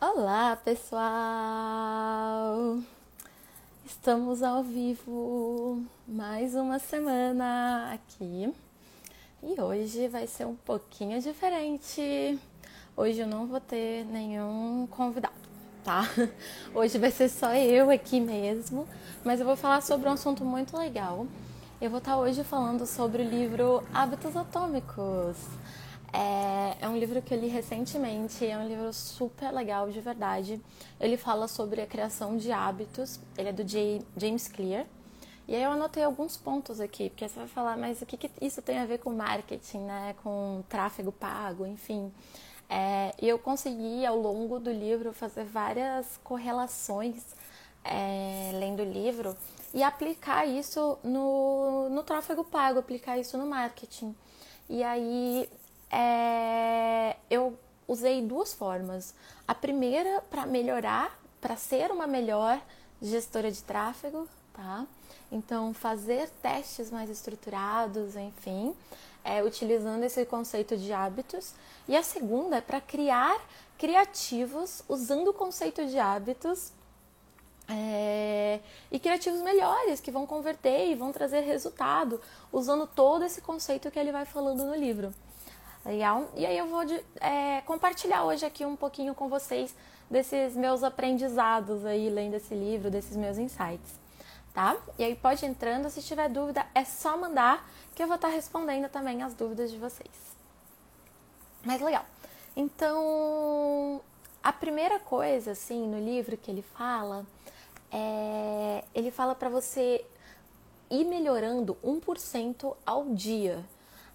Olá, pessoal! Estamos ao vivo mais uma semana aqui e hoje vai ser um pouquinho diferente. Hoje eu não vou ter nenhum convidado, tá? Hoje vai ser só eu aqui mesmo, mas eu vou falar sobre um assunto muito legal. Eu vou estar hoje falando sobre o livro Hábitos Atômicos. É, é, um livro que eu li recentemente, é um livro super legal, de verdade. Ele fala sobre a criação de hábitos, ele é do J, James Clear. E aí eu anotei alguns pontos aqui, porque você vai falar, mas o que, que isso tem a ver com marketing, né? Com tráfego pago, enfim. É, e eu consegui, ao longo do livro, fazer várias correlações é, lendo o livro e aplicar isso no, no tráfego pago, aplicar isso no marketing. E aí é, eu usei duas formas. A primeira para melhorar, para ser uma melhor gestora de tráfego, tá? Então, fazer testes mais estruturados, enfim, é, utilizando esse conceito de hábitos. E a segunda é para criar criativos usando o conceito de hábitos é, e criativos melhores que vão converter e vão trazer resultado usando todo esse conceito que ele vai falando no livro. Legal? E aí eu vou de, é, compartilhar hoje aqui um pouquinho com vocês desses meus aprendizados aí, lendo esse livro, desses meus insights, tá? E aí pode entrando, se tiver dúvida é só mandar que eu vou estar respondendo também as dúvidas de vocês. Mas legal. Então, a primeira coisa, assim, no livro que ele fala, é, ele fala para você ir melhorando 1% ao dia.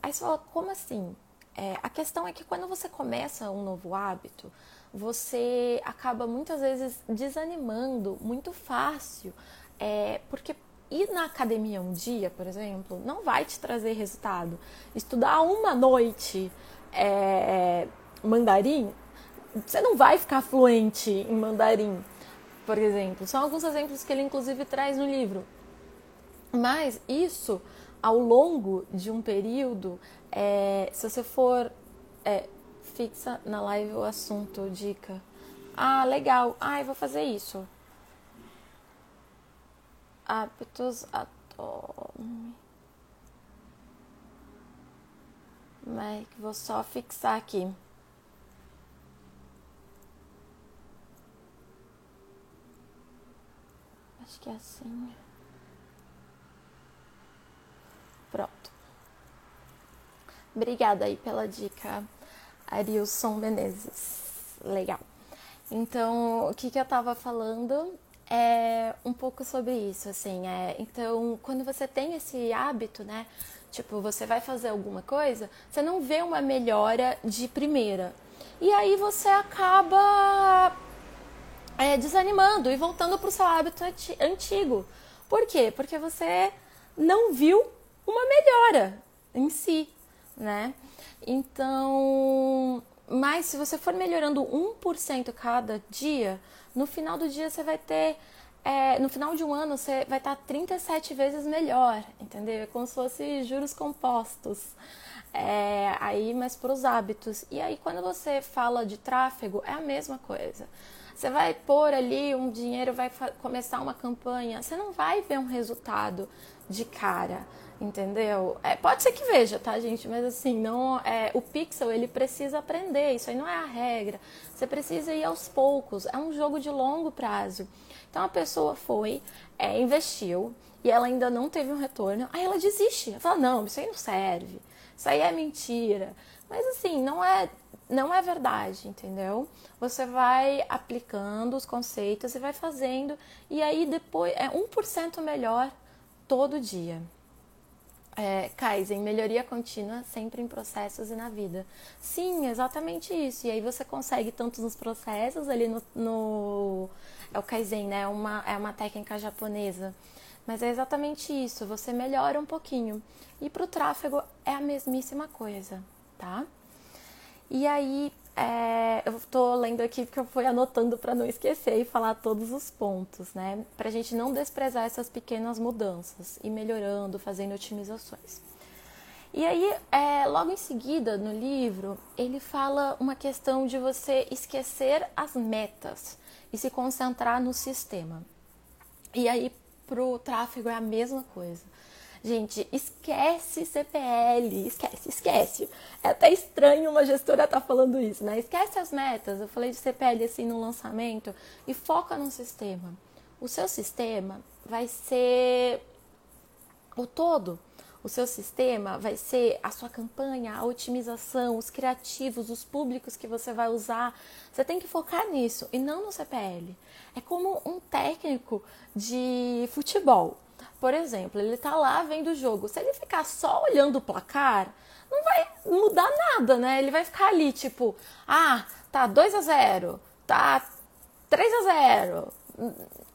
Aí você fala, como assim? É, a questão é que quando você começa um novo hábito, você acaba muitas vezes desanimando muito fácil, é, porque ir na academia um dia, por exemplo, não vai te trazer resultado. Estudar uma noite é, mandarim, você não vai ficar fluente em mandarim, por exemplo. São alguns exemplos que ele inclusive traz no livro. Mas isso, ao longo de um período, é, se você for é, fixa na live o assunto, dica. Ah, legal. Ah, eu vou fazer isso. Hábitos atômicos. Mas vou só fixar aqui. Acho que é assim. Obrigada aí pela dica, Arilson Menezes. Legal. Então, o que, que eu tava falando é um pouco sobre isso, assim. É, então, quando você tem esse hábito, né? Tipo, você vai fazer alguma coisa, você não vê uma melhora de primeira. E aí você acaba é, desanimando e voltando para o seu hábito antigo. Por quê? Porque você não viu uma melhora em si né? Então, mas se você for melhorando 1% cada dia, no final do dia você vai ter. É, no final de um ano você vai estar 37 vezes melhor, entendeu? É como se fosse juros compostos. É, aí, mas para os hábitos. E aí, quando você fala de tráfego, é a mesma coisa. Você vai pôr ali um dinheiro, vai começar uma campanha, você não vai ver um resultado de cara entendeu? É, pode ser que veja, tá, gente? Mas assim, não é, o pixel ele precisa aprender, isso aí não é a regra. Você precisa ir aos poucos, é um jogo de longo prazo. Então a pessoa foi, é, investiu e ela ainda não teve um retorno, aí ela desiste. Ela fala, não, isso aí não serve, isso aí é mentira. Mas assim, não é, não é verdade, entendeu? Você vai aplicando os conceitos e vai fazendo, e aí depois é 1% melhor todo dia. É, Kaizen, melhoria contínua, sempre em processos e na vida. Sim, exatamente isso. E aí você consegue tanto nos processos, ali no. no é o Kaizen, né? É uma, é uma técnica japonesa. Mas é exatamente isso, você melhora um pouquinho. E para o tráfego é a mesmíssima coisa, tá? E aí, é, eu estou lendo aqui porque eu fui anotando para não esquecer e falar todos os pontos, né? Para a gente não desprezar essas pequenas mudanças e melhorando, fazendo otimizações. E aí, é, logo em seguida, no livro, ele fala uma questão de você esquecer as metas e se concentrar no sistema. E aí, pro tráfego é a mesma coisa. Gente, esquece CPL, esquece, esquece. É até estranho uma gestora estar tá falando isso, né? Esquece as metas. Eu falei de CPL assim no lançamento e foca no sistema. O seu sistema vai ser o todo. O seu sistema vai ser a sua campanha, a otimização, os criativos, os públicos que você vai usar. Você tem que focar nisso e não no CPL. É como um técnico de futebol. Por exemplo, ele tá lá vendo o jogo. Se ele ficar só olhando o placar, não vai mudar nada, né? Ele vai ficar ali, tipo, ah, tá 2 a 0, tá 3 a 0.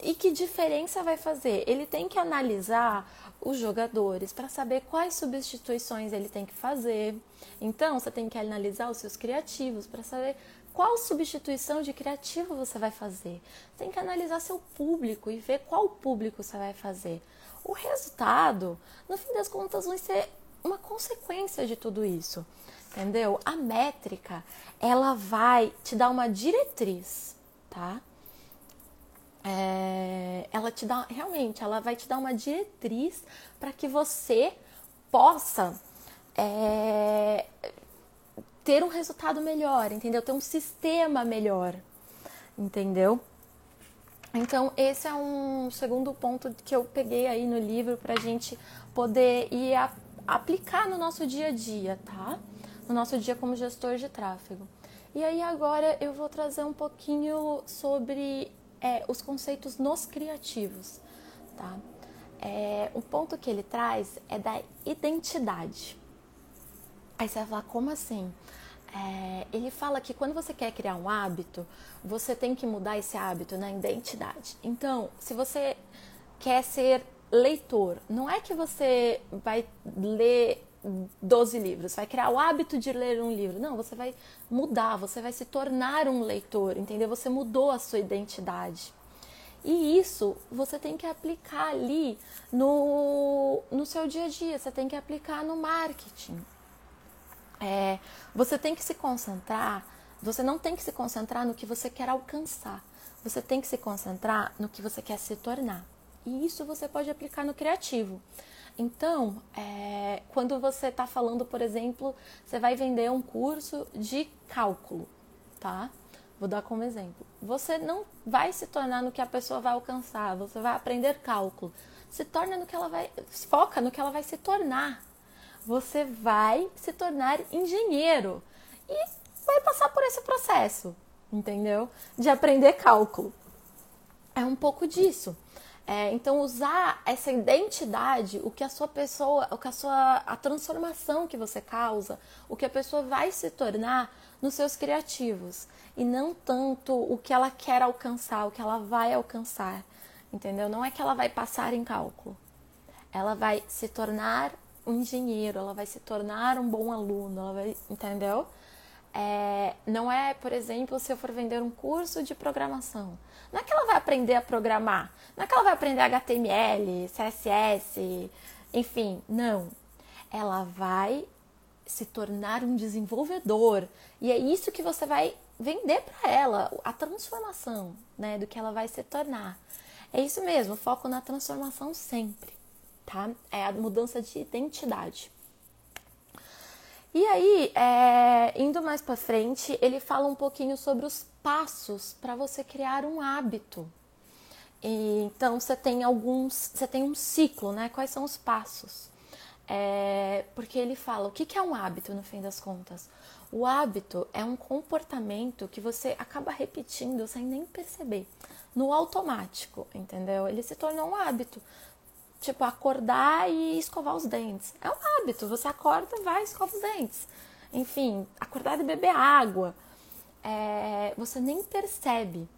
E que diferença vai fazer? Ele tem que analisar os jogadores para saber quais substituições ele tem que fazer. Então, você tem que analisar os seus criativos para saber qual substituição de criativo você vai fazer. Tem que analisar seu público e ver qual público você vai fazer. O resultado, no fim das contas, vai ser uma consequência de tudo isso. Entendeu? A métrica, ela vai te dar uma diretriz, tá? é, ela te dá realmente, ela vai te dar uma diretriz para que você possa é, ter um resultado melhor, entendeu? Ter um sistema melhor, entendeu? Então, esse é um segundo ponto que eu peguei aí no livro para a gente poder ir a, aplicar no nosso dia a dia, tá? No nosso dia como gestor de tráfego. E aí, agora eu vou trazer um pouquinho sobre é, os conceitos nos criativos, tá? É, o ponto que ele traz é da identidade. Aí você vai falar, como assim? É, ele fala que quando você quer criar um hábito, você tem que mudar esse hábito na identidade. Então, se você quer ser leitor, não é que você vai ler 12 livros, vai criar o hábito de ler um livro. Não, você vai mudar, você vai se tornar um leitor, entendeu? Você mudou a sua identidade. E isso você tem que aplicar ali no, no seu dia a dia, você tem que aplicar no marketing. É, você tem que se concentrar, você não tem que se concentrar no que você quer alcançar, você tem que se concentrar no que você quer se tornar. E isso você pode aplicar no criativo. Então, é, quando você está falando, por exemplo, você vai vender um curso de cálculo, tá? Vou dar como exemplo. Você não vai se tornar no que a pessoa vai alcançar, você vai aprender cálculo. Se torna no que ela vai, foca no que ela vai se tornar. Você vai se tornar engenheiro e vai passar por esse processo, entendeu? De aprender cálculo. É um pouco disso. É, então usar essa identidade, o que a sua pessoa, o que a sua a transformação que você causa, o que a pessoa vai se tornar nos seus criativos e não tanto o que ela quer alcançar, o que ela vai alcançar, entendeu? Não é que ela vai passar em cálculo. Ela vai se tornar um engenheiro, ela vai se tornar um bom aluno, ela vai, entendeu? É, não é, por exemplo, se eu for vender um curso de programação. Não é que ela vai aprender a programar, não é que ela vai aprender HTML, CSS, enfim, não. Ela vai se tornar um desenvolvedor e é isso que você vai vender para ela, a transformação, né, do que ela vai se tornar. É isso mesmo, foco na transformação sempre, tá? É a mudança de identidade. E aí, é, indo mais para frente, ele fala um pouquinho sobre os passos para você criar um hábito. E, então, você tem alguns, você tem um ciclo, né? Quais são os passos? É, porque ele fala o que, que é um hábito no fim das contas. O hábito é um comportamento que você acaba repetindo sem nem perceber, no automático, entendeu? Ele se tornou um hábito tipo, acordar e escovar os dentes. É um hábito. Você acorda, vai, escova os dentes. Enfim, acordar e beber água. É, você nem percebe,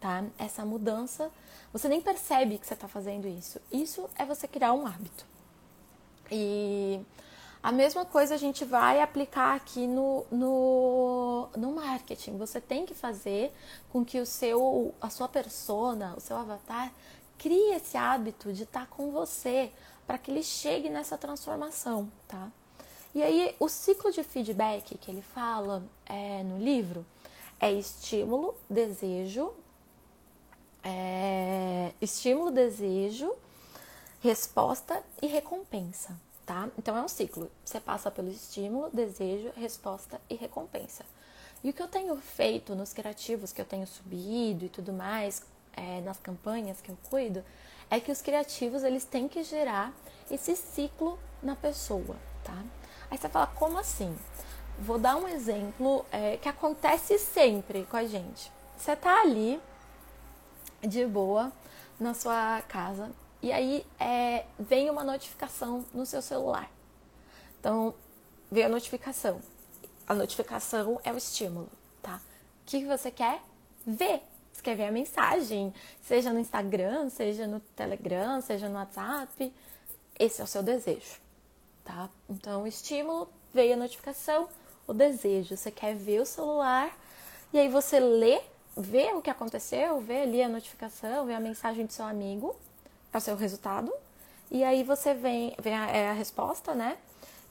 tá? Essa mudança. Você nem percebe que você está fazendo isso. Isso é você criar um hábito. E a mesma coisa a gente vai aplicar aqui no, no, no marketing. Você tem que fazer com que o seu, a sua persona, o seu avatar crie esse hábito de estar com você para que ele chegue nessa transformação, tá? E aí, o ciclo de feedback que ele fala é, no livro é estímulo, desejo, é, estímulo, desejo, resposta e recompensa, tá? Então é um ciclo. Você passa pelo estímulo, desejo, resposta e recompensa. E o que eu tenho feito nos criativos que eu tenho subido e tudo mais, é, nas campanhas que eu cuido, é que os criativos eles têm que gerar esse ciclo na pessoa, tá? Aí você fala, como assim? Vou dar um exemplo é, que acontece sempre com a gente. Você tá ali de boa na sua casa e aí é, vem uma notificação no seu celular. Então, veio a notificação. A notificação é o estímulo, tá? O que você quer ver? Você quer ver a mensagem, seja no Instagram, seja no Telegram, seja no WhatsApp. Esse é o seu desejo, tá? Então, o estímulo veio a notificação, o desejo. Você quer ver o celular e aí você lê, vê o que aconteceu, vê ali a notificação, vê a mensagem do seu amigo, é o seu resultado. E aí você vem, vem a, é a resposta, né?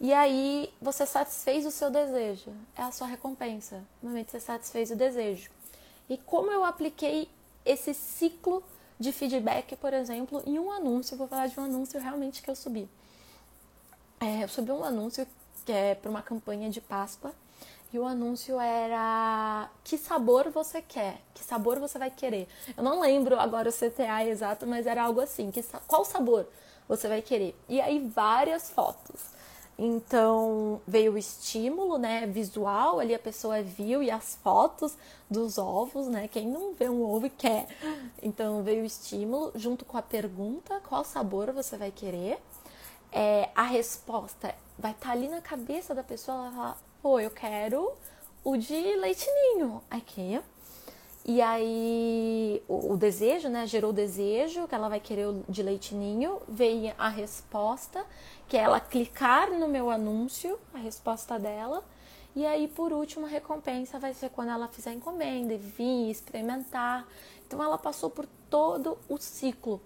E aí você satisfez o seu desejo, é a sua recompensa. No momento você satisfez o desejo. E como eu apliquei esse ciclo de feedback, por exemplo, em um anúncio, eu vou falar de um anúncio realmente que eu subi. É, eu subi um anúncio que é para uma campanha de Páscoa. E o anúncio era que sabor você quer, que sabor você vai querer. Eu não lembro agora o CTA exato, mas era algo assim, que qual sabor você vai querer. E aí várias fotos. Então veio o estímulo, né, visual, ali a pessoa viu e as fotos dos ovos, né? Quem não vê um ovo quer. Então veio o estímulo junto com a pergunta, qual sabor você vai querer? É, a resposta vai estar tá ali na cabeça da pessoa, ela fala, pô, eu quero o de leitinho aqui. E aí o, o, desejo, né? Gerou o desejo, que ela vai querer o de leitinho, veio a resposta, que é ela clicar no meu anúncio, a resposta dela. E aí, por último, a recompensa vai ser quando ela fizer encomenda, vir, experimentar. Então ela passou por todo o ciclo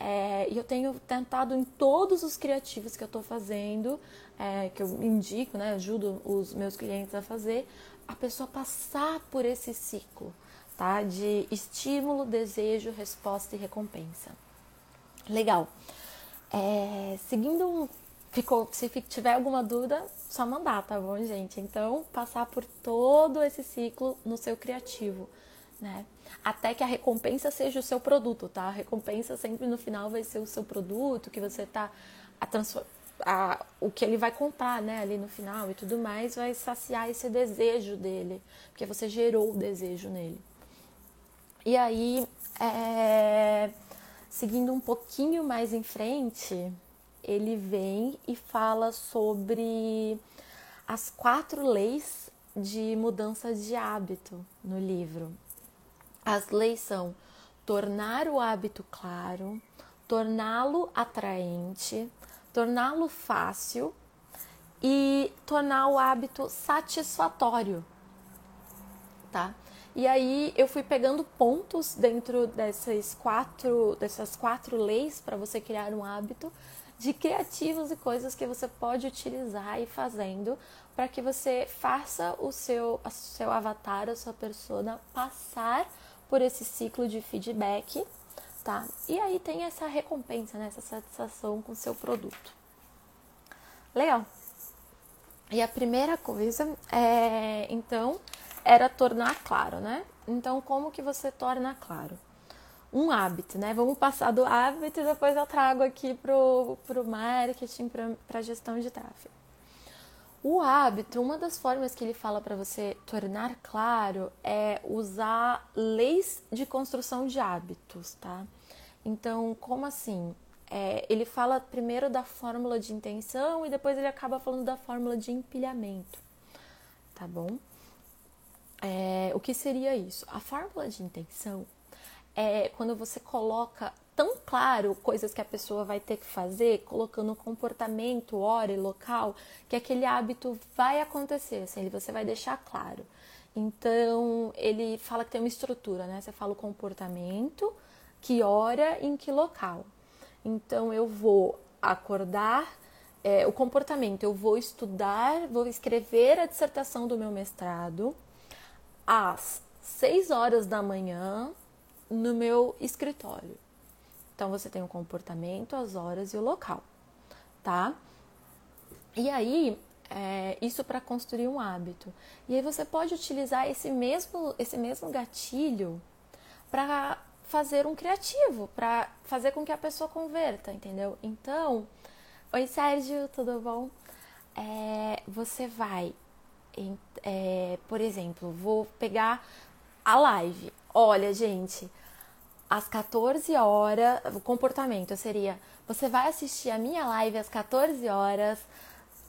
é, e eu tenho tentado em todos os criativos que eu estou fazendo, é, que eu indico, né, ajudo os meus clientes a fazer, a pessoa passar por esse ciclo, tá? De estímulo, desejo, resposta e recompensa. Legal. É, seguindo, ficou, se tiver alguma dúvida, só mandar, tá bom, gente? Então, passar por todo esse ciclo no seu criativo né? Até que a recompensa seja o seu produto, tá? A recompensa sempre no final vai ser o seu produto, que você tá a a, o que ele vai comprar, né, ali no final e tudo mais, vai saciar esse desejo dele, porque você gerou o desejo nele. E aí, é, seguindo um pouquinho mais em frente, ele vem e fala sobre as quatro leis de mudança de hábito no livro. As leis são tornar o hábito claro, torná-lo atraente, torná-lo fácil e tornar o hábito satisfatório, tá? E aí eu fui pegando pontos dentro dessas quatro, dessas quatro leis para você criar um hábito de criativos e coisas que você pode utilizar e fazendo para que você faça o seu, o seu avatar, a sua persona passar por esse ciclo de feedback, tá? E aí tem essa recompensa, né? essa satisfação com o seu produto. Legal. E a primeira coisa é, então, era tornar claro, né? Então, como que você torna claro? Um hábito, né? Vamos passar do hábito e depois eu trago aqui pro, pro marketing, para gestão de tráfego. O hábito, uma das formas que ele fala para você tornar claro é usar leis de construção de hábitos, tá? Então, como assim? É, ele fala primeiro da fórmula de intenção e depois ele acaba falando da fórmula de empilhamento, tá bom? É, o que seria isso? A fórmula de intenção é quando você coloca tão claro coisas que a pessoa vai ter que fazer, colocando comportamento, hora e local, que aquele hábito vai acontecer, assim, você vai deixar claro. Então, ele fala que tem uma estrutura, né? Você fala o comportamento, que hora, em que local. Então, eu vou acordar, é, o comportamento. Eu vou estudar, vou escrever a dissertação do meu mestrado às 6 horas da manhã no meu escritório. Então você tem o comportamento, as horas e o local, tá? E aí, é, isso para construir um hábito. E aí você pode utilizar esse mesmo, esse mesmo gatilho para fazer um criativo, para fazer com que a pessoa converta, entendeu? Então, oi Sérgio, tudo bom? É, você vai, é, por exemplo, vou pegar a live. Olha, gente, às 14 horas, o comportamento seria: você vai assistir a minha live às 14 horas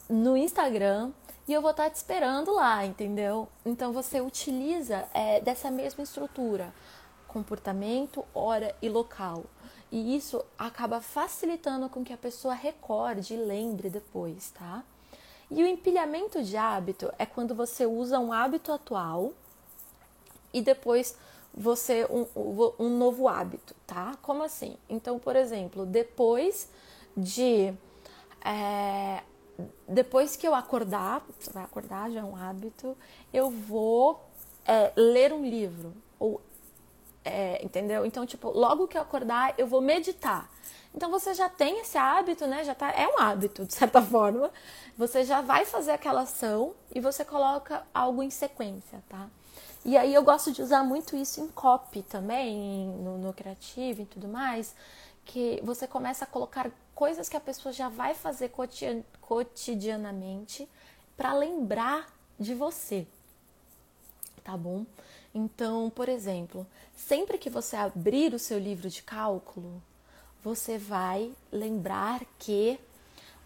no Instagram e eu vou estar te esperando lá, entendeu? Então você utiliza é, dessa mesma estrutura comportamento, hora e local. E isso acaba facilitando com que a pessoa recorde e lembre depois, tá? E o empilhamento de hábito é quando você usa um hábito atual e depois você um, um novo hábito, tá? Como assim? Então, por exemplo, depois de é, depois que eu acordar, você vai acordar já é um hábito, eu vou é, ler um livro ou é, entendeu? Então, tipo, logo que eu acordar, eu vou meditar. Então você já tem esse hábito, né? Já tá, é um hábito, de certa forma. Você já vai fazer aquela ação e você coloca algo em sequência, tá? E aí eu gosto de usar muito isso em copy também, no, no criativo e tudo mais, que você começa a colocar coisas que a pessoa já vai fazer cotidianamente para lembrar de você, tá bom? Então, por exemplo, sempre que você abrir o seu livro de cálculo, você vai lembrar que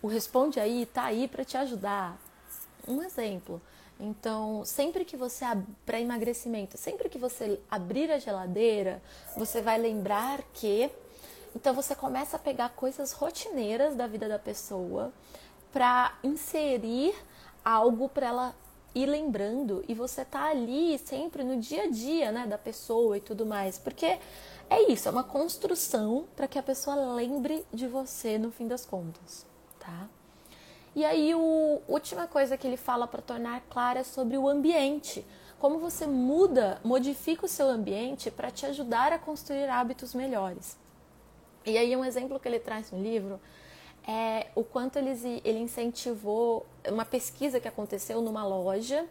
o Responde Aí está aí para te ajudar. Um exemplo. Então, sempre que você para emagrecimento, sempre que você abrir a geladeira, você vai lembrar que então você começa a pegar coisas rotineiras da vida da pessoa para inserir algo para ela ir lembrando e você tá ali sempre no dia a dia, né, da pessoa e tudo mais, porque é isso, é uma construção para que a pessoa lembre de você no fim das contas, tá? E aí a última coisa que ele fala para tornar clara é sobre o ambiente, como você muda, modifica o seu ambiente para te ajudar a construir hábitos melhores. E aí um exemplo que ele traz no livro é o quanto eles, ele incentivou uma pesquisa que aconteceu numa loja.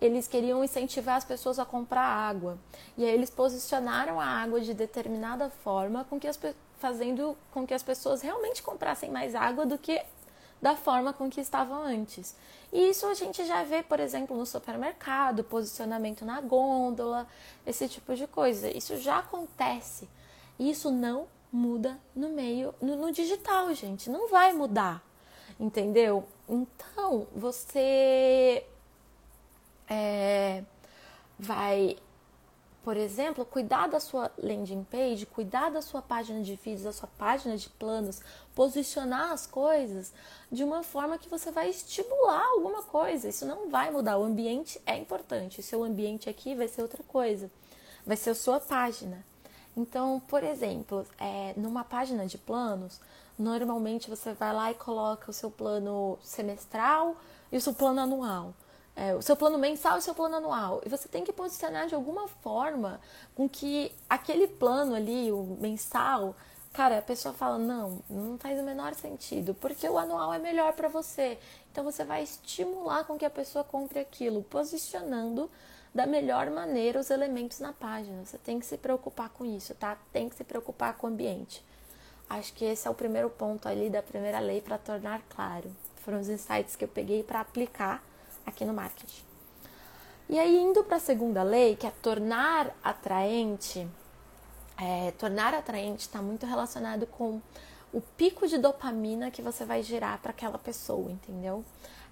Eles queriam incentivar as pessoas a comprar água. E aí eles posicionaram a água de determinada forma, com que as, fazendo com que as pessoas realmente comprassem mais água do que da forma com que estavam antes. E isso a gente já vê, por exemplo, no supermercado, posicionamento na gôndola, esse tipo de coisa. Isso já acontece. E isso não muda no meio, no, no digital, gente. Não vai mudar, entendeu? Então, você é, vai, por exemplo, cuidar da sua landing page, cuidar da sua página de vídeos, da sua página de planos, posicionar as coisas de uma forma que você vai estimular alguma coisa. Isso não vai mudar. O ambiente é importante. O seu ambiente aqui vai ser outra coisa. Vai ser a sua página. Então, por exemplo, é, numa página de planos, normalmente você vai lá e coloca o seu plano semestral e o seu plano anual. É, o seu plano mensal e o seu plano anual. E você tem que posicionar de alguma forma com que aquele plano ali, o mensal, cara, a pessoa fala: não, não faz o menor sentido, porque o anual é melhor para você. Então você vai estimular com que a pessoa compre aquilo, posicionando da melhor maneira os elementos na página. Você tem que se preocupar com isso, tá? Tem que se preocupar com o ambiente. Acho que esse é o primeiro ponto ali da primeira lei para tornar claro. Foram os insights que eu peguei para aplicar aqui no marketing. E aí, indo para a segunda lei, que é tornar atraente, é, tornar atraente está muito relacionado com o pico de dopamina que você vai gerar para aquela pessoa, entendeu?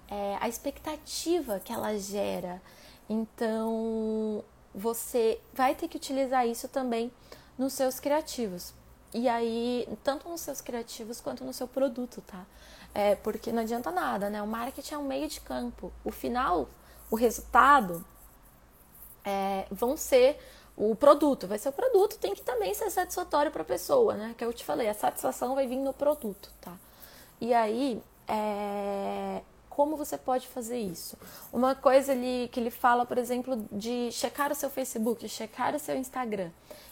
É, a expectativa que ela gera então, você vai ter que utilizar isso também nos seus criativos. E aí, tanto nos seus criativos quanto no seu produto, tá? É, porque não adianta nada, né? O marketing é um meio de campo. O final, o resultado, é, vão ser o produto. Vai ser o produto, tem que também ser satisfatório para a pessoa, né? Que eu te falei, a satisfação vai vir no produto, tá? E aí, é, como você pode fazer isso. Uma coisa ali que ele fala, por exemplo, de checar o seu Facebook, checar o seu Instagram.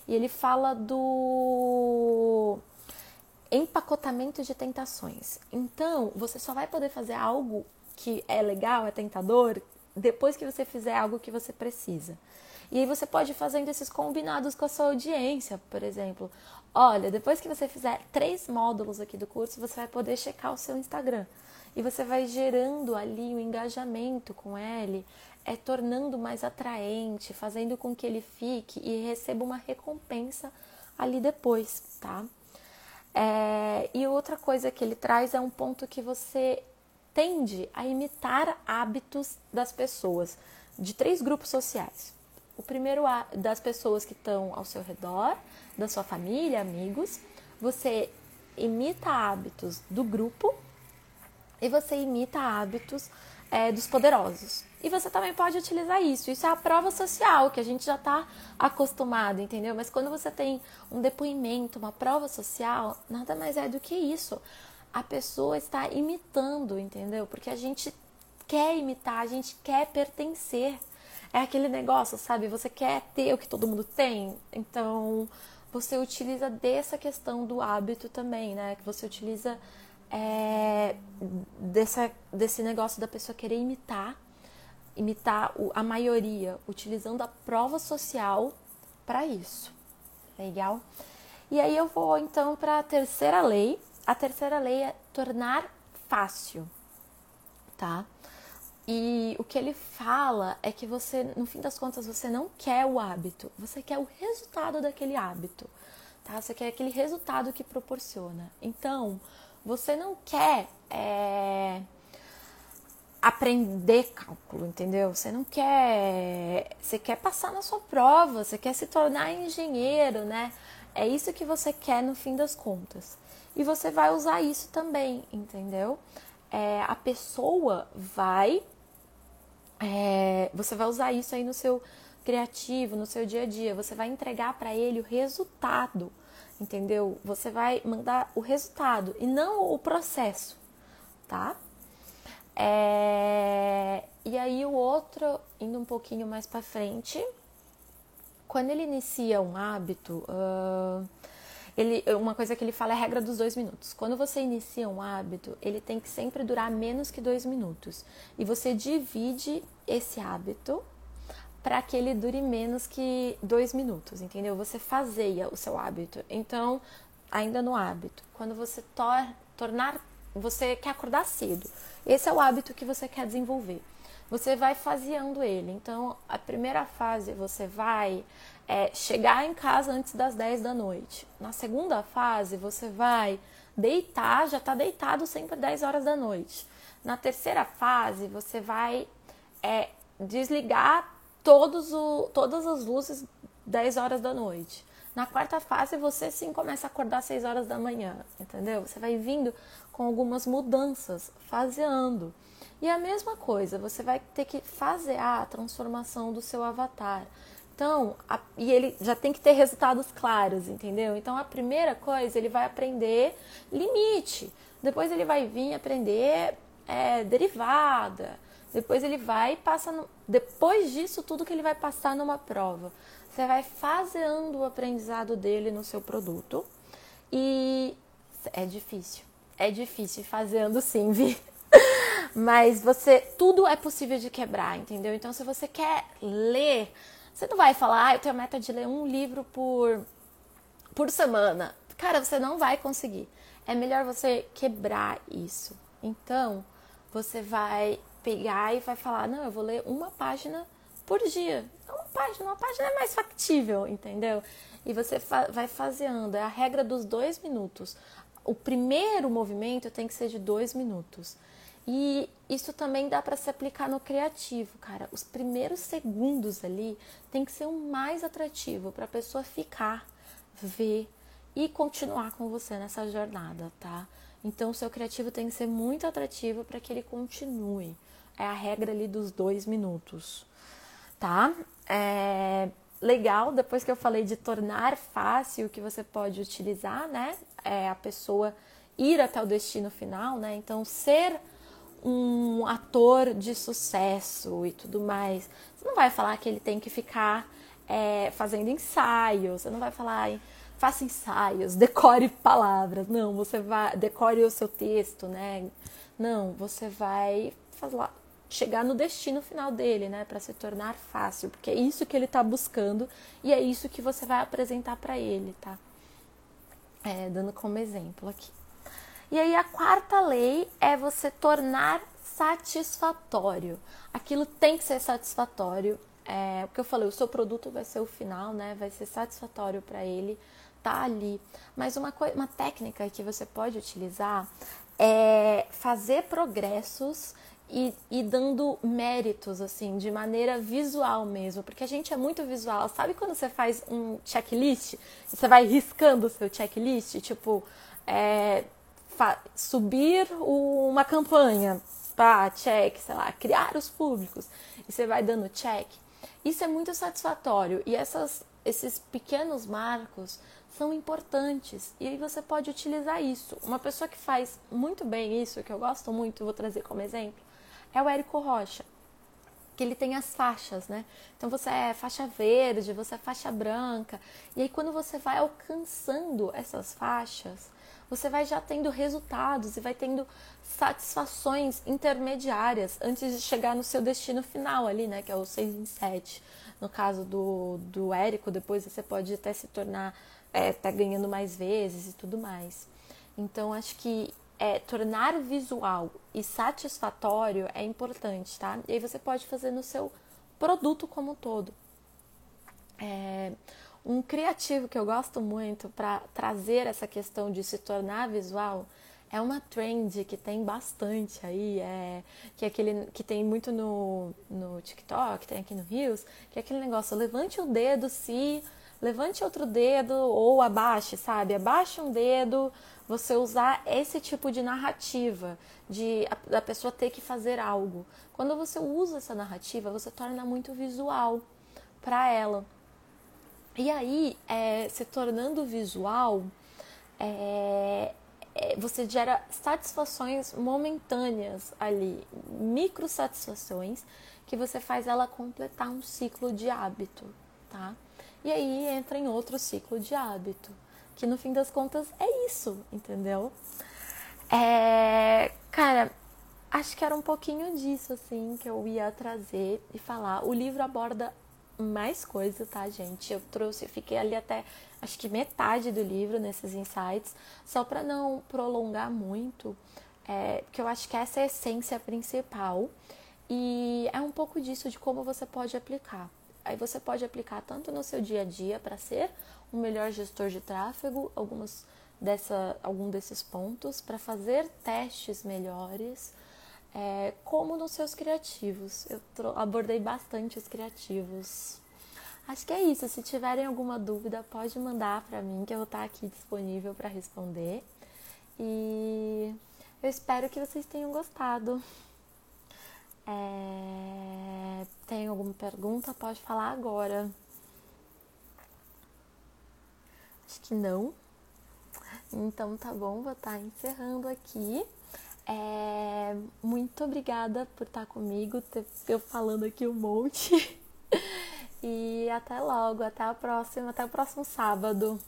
E ele fala do empacotamento de tentações. Então, você só vai poder fazer algo que é legal, é tentador, depois que você fizer algo que você precisa. E aí você pode ir fazendo esses combinados com a sua audiência, por exemplo. Olha, depois que você fizer três módulos aqui do curso, você vai poder checar o seu Instagram. E você vai gerando ali o um engajamento com ele, é tornando mais atraente, fazendo com que ele fique e receba uma recompensa ali depois, tá? É, e outra coisa que ele traz é um ponto que você tende a imitar hábitos das pessoas de três grupos sociais. O primeiro das pessoas que estão ao seu redor, da sua família, amigos. Você imita hábitos do grupo e você imita hábitos é, dos poderosos. E você também pode utilizar isso. Isso é a prova social, que a gente já está acostumado, entendeu? Mas quando você tem um depoimento, uma prova social, nada mais é do que isso. A pessoa está imitando, entendeu? Porque a gente quer imitar, a gente quer pertencer. É aquele negócio, sabe? Você quer ter o que todo mundo tem. Então, você utiliza dessa questão do hábito também, né? Que você utiliza é, dessa, desse negócio da pessoa querer imitar, imitar a maioria, utilizando a prova social para isso. Legal? E aí eu vou então para a terceira lei. A terceira lei é tornar fácil, tá? E o que ele fala é que você, no fim das contas, você não quer o hábito, você quer o resultado daquele hábito, tá? Você quer aquele resultado que proporciona. Então, você não quer é, aprender cálculo, entendeu? Você não quer, você quer passar na sua prova, você quer se tornar engenheiro, né? É isso que você quer no fim das contas. E você vai usar isso também, entendeu? É, a pessoa vai é, você vai usar isso aí no seu criativo, no seu dia a dia. Você vai entregar para ele o resultado, entendeu? Você vai mandar o resultado e não o processo, tá? É, e aí o outro, indo um pouquinho mais para frente, quando ele inicia um hábito, uh, ele, uma coisa que ele fala é a regra dos dois minutos. Quando você inicia um hábito, ele tem que sempre durar menos que dois minutos. E você divide esse hábito para que ele dure menos que dois minutos, entendeu? Você fazeia o seu hábito. Então, ainda no hábito, quando você tor tornar, você quer acordar cedo. Esse é o hábito que você quer desenvolver. Você vai faseando ele. Então, a primeira fase você vai é, chegar em casa antes das 10 da noite. Na segunda fase, você vai deitar, já está deitado sempre 10 horas da noite. Na terceira fase, você vai é, desligar todos o, todas as luzes 10 horas da noite. Na quarta fase, você sim começa a acordar às 6 horas da manhã, entendeu? Você vai vindo com algumas mudanças, faseando. E a mesma coisa, você vai ter que fasear a transformação do seu avatar. Então, a, e ele já tem que ter resultados claros, entendeu? Então, a primeira coisa, ele vai aprender limite. Depois, ele vai vir aprender é, derivada. Depois, ele vai passar. No, depois disso, tudo que ele vai passar numa prova. Você vai faseando o aprendizado dele no seu produto. E é difícil. É difícil fazeando sim, Vi. Mas você. Tudo é possível de quebrar, entendeu? Então, se você quer ler você não vai falar, ah, eu tenho a meta de ler um livro por, por semana. Cara, você não vai conseguir. É melhor você quebrar isso. Então, você vai pegar e vai falar: não, eu vou ler uma página por dia. Uma página, uma página é mais factível, entendeu? E você fa vai fazendo. É a regra dos dois minutos. O primeiro movimento tem que ser de dois minutos. E isso também dá para se aplicar no criativo, cara. Os primeiros segundos ali tem que ser o mais atrativo para a pessoa ficar, ver e continuar com você nessa jornada, tá? Então, o seu criativo tem que ser muito atrativo para que ele continue. É a regra ali dos dois minutos, tá? É legal, depois que eu falei de tornar fácil, que você pode utilizar, né? É a pessoa ir até o destino final, né? Então, ser um ator de sucesso e tudo mais, você não vai falar que ele tem que ficar é, fazendo ensaios, você não vai falar faça ensaios, decore palavras, não, você vai decore o seu texto, né? Não, você vai lá, chegar no destino final dele, né, para se tornar fácil, porque é isso que ele está buscando e é isso que você vai apresentar para ele, tá? É, dando como exemplo aqui. E aí a quarta lei é você tornar satisfatório. Aquilo tem que ser satisfatório. É, porque eu falei, o seu produto vai ser o final, né? Vai ser satisfatório para ele tá ali. Mas uma, uma técnica que você pode utilizar é fazer progressos e, e, dando méritos, assim, de maneira visual mesmo, porque a gente é muito visual. Sabe quando você faz um checklist? Você vai riscando o seu checklist, tipo, é, subir uma campanha, pá, check, sei lá, criar os públicos, e você vai dando check. Isso é muito satisfatório e essas, esses pequenos marcos são importantes e aí você pode utilizar isso. Uma pessoa que faz muito bem isso, que eu gosto muito, vou trazer como exemplo, é o Érico Rocha. Que ele tem as faixas, né? Então você é faixa verde, você é faixa branca. E aí quando você vai alcançando essas faixas, você vai já tendo resultados e vai tendo satisfações intermediárias antes de chegar no seu destino final ali, né? Que é o 6 em 7. No caso do, do Érico, depois você pode até se tornar, é, tá ganhando mais vezes e tudo mais. Então, acho que é, tornar visual e satisfatório é importante, tá? E aí você pode fazer no seu produto como um todo. É, um criativo que eu gosto muito para trazer essa questão de se tornar visual é uma trend que tem bastante aí, é, que é aquele que tem muito no, no TikTok, tem aqui no Rios, que é aquele negócio, levante o dedo se levante outro dedo ou abaixe, sabe? Abaixe um dedo, você usar esse tipo de narrativa, de a, da pessoa ter que fazer algo. Quando você usa essa narrativa, você torna muito visual para ela. E aí, é, se tornando visual, é, é, você gera satisfações momentâneas ali, micro satisfações, que você faz ela completar um ciclo de hábito, tá? E aí entra em outro ciclo de hábito, que no fim das contas é isso, entendeu? É, cara, acho que era um pouquinho disso, assim, que eu ia trazer e falar. O livro aborda mais coisa, tá, gente? Eu trouxe, fiquei ali até acho que metade do livro nesses insights, só para não prolongar muito, é, porque eu acho que essa é a essência principal e é um pouco disso de como você pode aplicar. Aí você pode aplicar tanto no seu dia a dia para ser um melhor gestor de tráfego, algumas dessa, algum desses pontos, para fazer testes melhores, é, como nos seus criativos. Eu abordei bastante os criativos. Acho que é isso. Se tiverem alguma dúvida, pode mandar para mim, que eu vou estar aqui disponível para responder. E eu espero que vocês tenham gostado. É... Tem alguma pergunta? Pode falar agora. Acho que não. Então tá bom, vou estar encerrando aqui. É, muito obrigada por estar comigo, ter, eu falando aqui um monte. e até logo, até a próxima, até o próximo sábado.